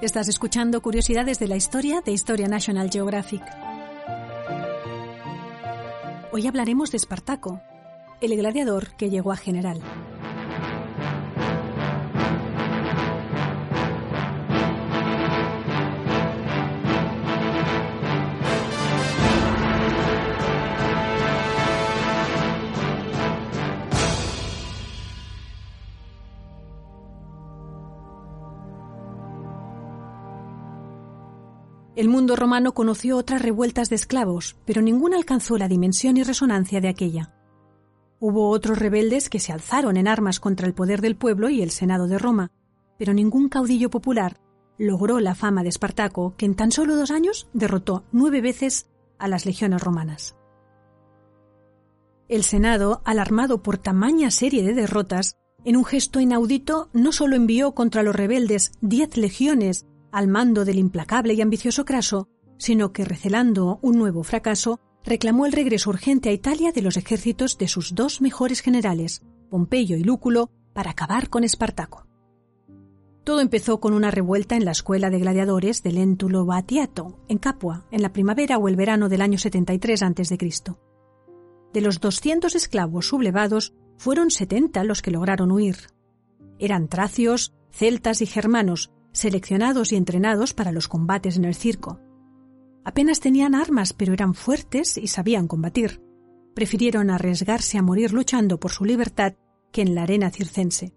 Estás escuchando Curiosidades de la Historia de Historia National Geographic. Hoy hablaremos de Espartaco, el gladiador que llegó a general. El mundo romano conoció otras revueltas de esclavos, pero ninguna alcanzó la dimensión y resonancia de aquella. Hubo otros rebeldes que se alzaron en armas contra el poder del pueblo y el Senado de Roma, pero ningún caudillo popular logró la fama de Espartaco, que en tan solo dos años derrotó nueve veces a las legiones romanas. El Senado, alarmado por tamaña serie de derrotas, en un gesto inaudito no solo envió contra los rebeldes diez legiones al mando del implacable y ambicioso Craso, sino que, recelando un nuevo fracaso, reclamó el regreso urgente a Italia de los ejércitos de sus dos mejores generales, Pompeyo y Lúculo, para acabar con Espartaco. Todo empezó con una revuelta en la escuela de gladiadores de Léntulo Batiato, en Capua, en la primavera o el verano del año 73 a.C. De los 200 esclavos sublevados, fueron 70 los que lograron huir. Eran tracios, celtas y germanos, seleccionados y entrenados para los combates en el circo. Apenas tenían armas, pero eran fuertes y sabían combatir. Prefirieron arriesgarse a morir luchando por su libertad que en la arena circense.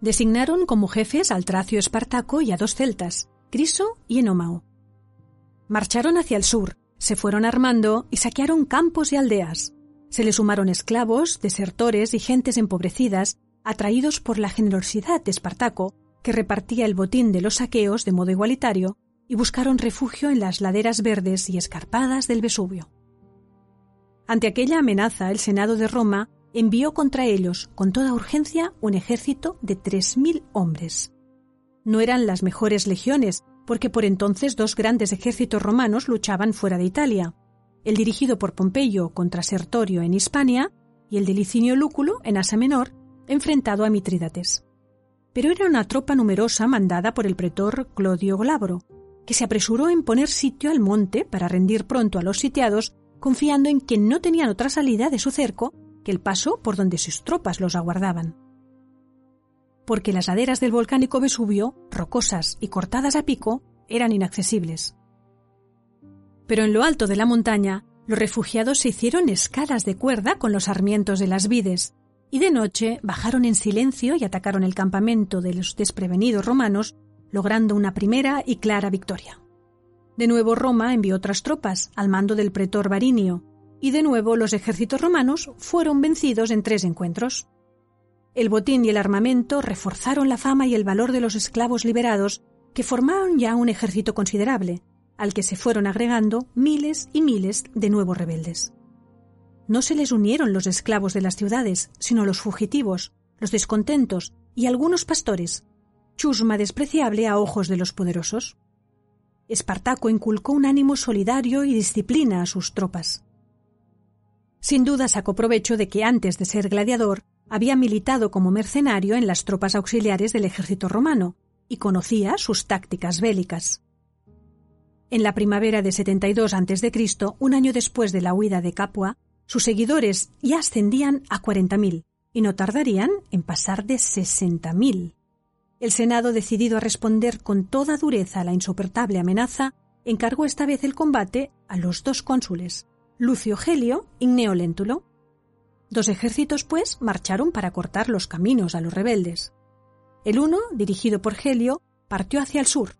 Designaron como jefes al tracio Espartaco y a dos celtas, Criso y Enomao. Marcharon hacia el sur, se fueron armando y saquearon campos y aldeas. Se les sumaron esclavos, desertores y gentes empobrecidas, atraídos por la generosidad de Espartaco que repartía el botín de los saqueos de modo igualitario y buscaron refugio en las laderas verdes y escarpadas del Vesubio. Ante aquella amenaza, el Senado de Roma envió contra ellos con toda urgencia un ejército de tres mil hombres. No eran las mejores legiones, porque por entonces dos grandes ejércitos romanos luchaban fuera de Italia, el dirigido por Pompeyo contra Sertorio en Hispania y el de Licinio Lúculo en Asia Menor, enfrentado a Mitrídates pero era una tropa numerosa mandada por el pretor Clodio Glabro, que se apresuró en poner sitio al monte para rendir pronto a los sitiados, confiando en que no tenían otra salida de su cerco que el paso por donde sus tropas los aguardaban. Porque las laderas del volcánico Vesubio, rocosas y cortadas a pico, eran inaccesibles. Pero en lo alto de la montaña, los refugiados se hicieron escalas de cuerda con los sarmientos de las vides, y de noche bajaron en silencio y atacaron el campamento de los desprevenidos romanos, logrando una primera y clara victoria. De nuevo Roma envió otras tropas al mando del pretor Varinio, y de nuevo los ejércitos romanos fueron vencidos en tres encuentros. El botín y el armamento reforzaron la fama y el valor de los esclavos liberados, que formaron ya un ejército considerable, al que se fueron agregando miles y miles de nuevos rebeldes no se les unieron los esclavos de las ciudades, sino los fugitivos, los descontentos y algunos pastores, chusma despreciable a ojos de los poderosos. Espartaco inculcó un ánimo solidario y disciplina a sus tropas. Sin duda sacó provecho de que antes de ser gladiador había militado como mercenario en las tropas auxiliares del ejército romano y conocía sus tácticas bélicas. En la primavera de 72 a.C., un año después de la huida de Capua, sus seguidores ya ascendían a 40.000 y no tardarían en pasar de 60.000. El Senado, decidido a responder con toda dureza a la insoportable amenaza, encargó esta vez el combate a los dos cónsules, Lucio Gelio y Gneo Léntulo. Dos ejércitos, pues, marcharon para cortar los caminos a los rebeldes. El uno, dirigido por Gelio, partió hacia el sur.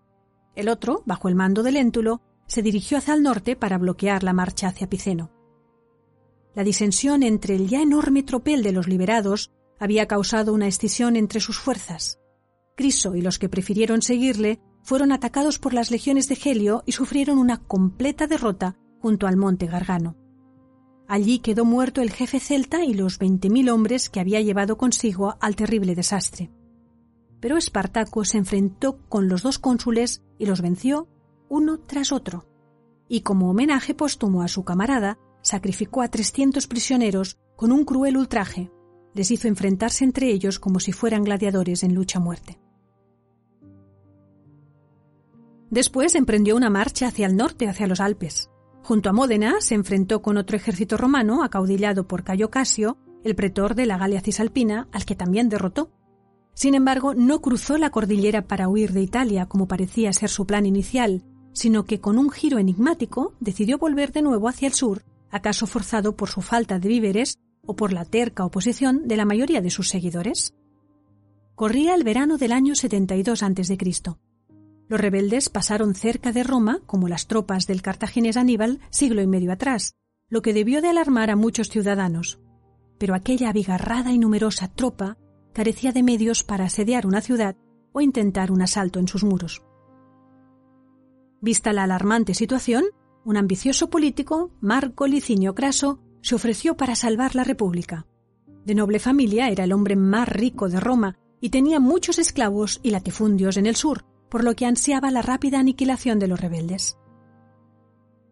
El otro, bajo el mando de Léntulo, se dirigió hacia el norte para bloquear la marcha hacia Piceno. La disensión entre el ya enorme tropel de los liberados había causado una escisión entre sus fuerzas. Criso y los que prefirieron seguirle fueron atacados por las legiones de Helio y sufrieron una completa derrota junto al monte Gargano. Allí quedó muerto el jefe celta y los veinte mil hombres que había llevado consigo al terrible desastre. Pero Espartaco se enfrentó con los dos cónsules y los venció uno tras otro. Y como homenaje póstumo a su camarada, sacrificó a trescientos prisioneros con un cruel ultraje. Les hizo enfrentarse entre ellos como si fueran gladiadores en lucha a muerte. Después emprendió una marcha hacia el norte, hacia los Alpes. Junto a Módena se enfrentó con otro ejército romano acaudillado por Cayo Casio, el pretor de la Galia Cisalpina, al que también derrotó. Sin embargo, no cruzó la cordillera para huir de Italia, como parecía ser su plan inicial, sino que con un giro enigmático decidió volver de nuevo hacia el sur, acaso forzado por su falta de víveres o por la terca oposición de la mayoría de sus seguidores. Corría el verano del año 72 a.C. Los rebeldes pasaron cerca de Roma, como las tropas del cartaginés Aníbal, siglo y medio atrás, lo que debió de alarmar a muchos ciudadanos. Pero aquella abigarrada y numerosa tropa carecía de medios para asediar una ciudad o intentar un asalto en sus muros. Vista la alarmante situación, un ambicioso político, Marco Licinio Craso, se ofreció para salvar la República. De noble familia, era el hombre más rico de Roma y tenía muchos esclavos y latifundios en el sur, por lo que ansiaba la rápida aniquilación de los rebeldes.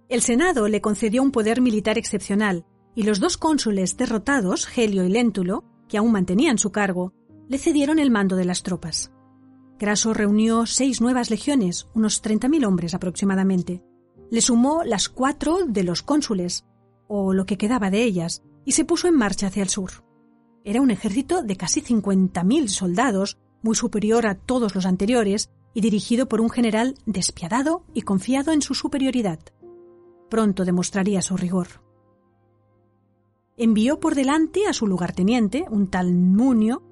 El Senado le concedió un poder militar excepcional, y los dos cónsules derrotados, Helio y Léntulo, que aún mantenían su cargo, le cedieron el mando de las tropas. Craso reunió seis nuevas legiones, unos 30.000 hombres aproximadamente. Le sumó las cuatro de los cónsules, o lo que quedaba de ellas, y se puso en marcha hacia el sur. Era un ejército de casi 50.000 soldados, muy superior a todos los anteriores, y dirigido por un general despiadado y confiado en su superioridad. Pronto demostraría su rigor envió por delante a su lugarteniente, un tal Munio,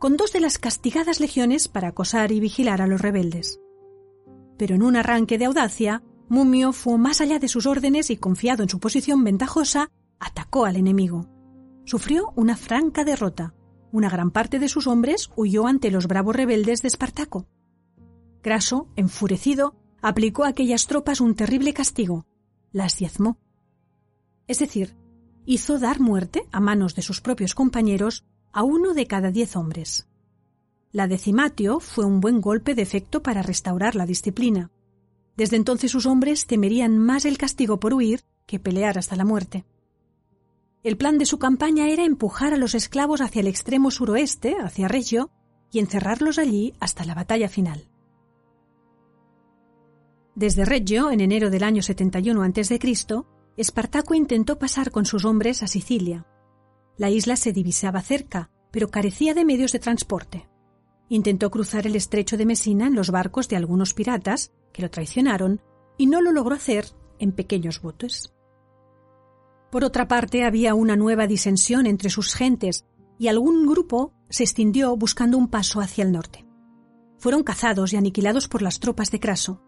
con dos de las castigadas legiones para acosar y vigilar a los rebeldes. Pero en un arranque de audacia, Mumio fue más allá de sus órdenes y, confiado en su posición ventajosa, atacó al enemigo. Sufrió una franca derrota. Una gran parte de sus hombres huyó ante los bravos rebeldes de Espartaco. Craso, enfurecido, aplicó a aquellas tropas un terrible castigo. Las diezmó. Es decir, hizo dar muerte, a manos de sus propios compañeros, a uno de cada diez hombres. La decimatio fue un buen golpe de efecto para restaurar la disciplina. Desde entonces sus hombres temerían más el castigo por huir que pelear hasta la muerte. El plan de su campaña era empujar a los esclavos hacia el extremo suroeste, hacia Reggio, y encerrarlos allí hasta la batalla final. Desde Reggio, en enero del año 71 a.C., Espartaco intentó pasar con sus hombres a Sicilia. La isla se divisaba cerca, pero carecía de medios de transporte. Intentó cruzar el estrecho de Mesina en los barcos de algunos piratas, que lo traicionaron, y no lo logró hacer en pequeños botes. Por otra parte, había una nueva disensión entre sus gentes, y algún grupo se extendió buscando un paso hacia el norte. Fueron cazados y aniquilados por las tropas de Craso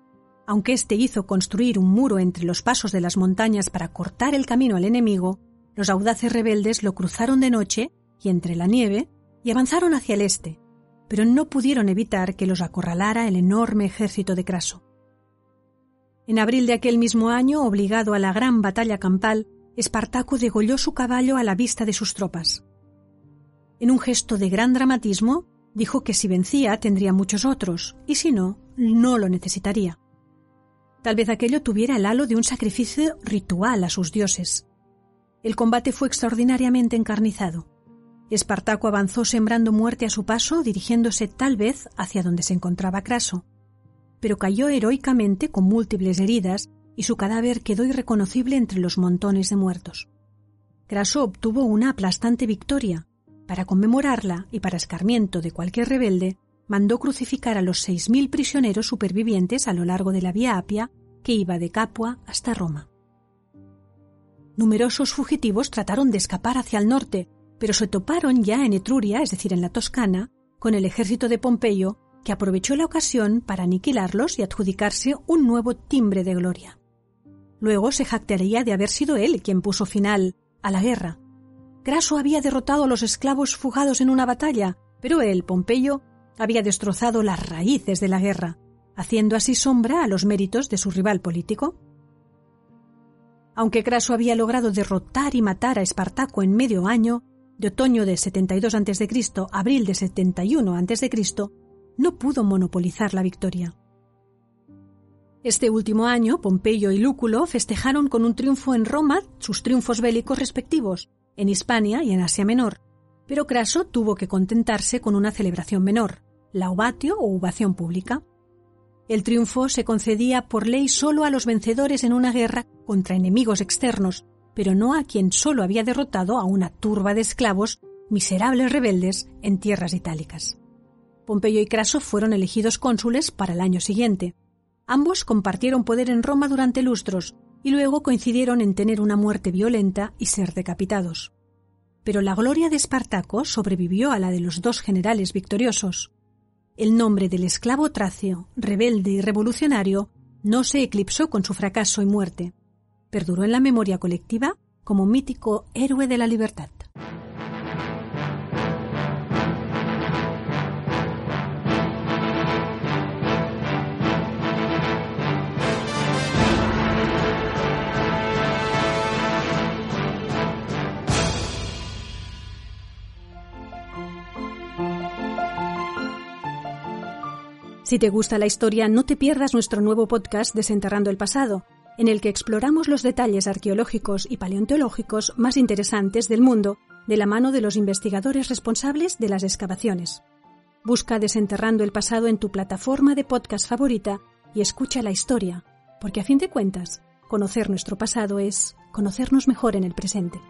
aunque éste hizo construir un muro entre los pasos de las montañas para cortar el camino al enemigo, los audaces rebeldes lo cruzaron de noche y entre la nieve y avanzaron hacia el este, pero no pudieron evitar que los acorralara el enorme ejército de Craso. En abril de aquel mismo año, obligado a la gran batalla campal, Espartaco degolló su caballo a la vista de sus tropas. En un gesto de gran dramatismo, dijo que si vencía tendría muchos otros, y si no, no lo necesitaría. Tal vez aquello tuviera el halo de un sacrificio ritual a sus dioses. El combate fue extraordinariamente encarnizado. Espartaco avanzó sembrando muerte a su paso, dirigiéndose tal vez hacia donde se encontraba Craso, pero cayó heroicamente con múltiples heridas y su cadáver quedó irreconocible entre los montones de muertos. Craso obtuvo una aplastante victoria. Para conmemorarla y para escarmiento de cualquier rebelde, mandó crucificar a los seis mil prisioneros supervivientes a lo largo de la Vía Apia que iba de Capua hasta Roma. Numerosos fugitivos trataron de escapar hacia el norte, pero se toparon ya en Etruria, es decir, en la Toscana, con el ejército de Pompeyo, que aprovechó la ocasión para aniquilarlos y adjudicarse un nuevo timbre de gloria. Luego se jactaría de haber sido él quien puso final a la guerra. Craso había derrotado a los esclavos fugados en una batalla, pero él, Pompeyo, había destrozado las raíces de la guerra, haciendo así sombra a los méritos de su rival político. Aunque Craso había logrado derrotar y matar a Espartaco en medio año, de otoño de 72 a.C. a abril de 71 a.C., no pudo monopolizar la victoria. Este último año, Pompeyo y Lúculo festejaron con un triunfo en Roma sus triunfos bélicos respectivos, en Hispania y en Asia Menor, pero Craso tuvo que contentarse con una celebración menor, la ovatio o ovación pública. El triunfo se concedía por ley solo a los vencedores en una guerra contra enemigos externos, pero no a quien solo había derrotado a una turba de esclavos miserables rebeldes en tierras itálicas. Pompeyo y Craso fueron elegidos cónsules para el año siguiente. Ambos compartieron poder en Roma durante lustros y luego coincidieron en tener una muerte violenta y ser decapitados. Pero la gloria de Espartaco sobrevivió a la de los dos generales victoriosos. El nombre del esclavo tracio, rebelde y revolucionario, no se eclipsó con su fracaso y muerte. Perduró en la memoria colectiva como mítico héroe de la libertad. Si te gusta la historia, no te pierdas nuestro nuevo podcast Desenterrando el Pasado, en el que exploramos los detalles arqueológicos y paleontológicos más interesantes del mundo de la mano de los investigadores responsables de las excavaciones. Busca Desenterrando el Pasado en tu plataforma de podcast favorita y escucha la historia, porque a fin de cuentas, conocer nuestro pasado es conocernos mejor en el presente.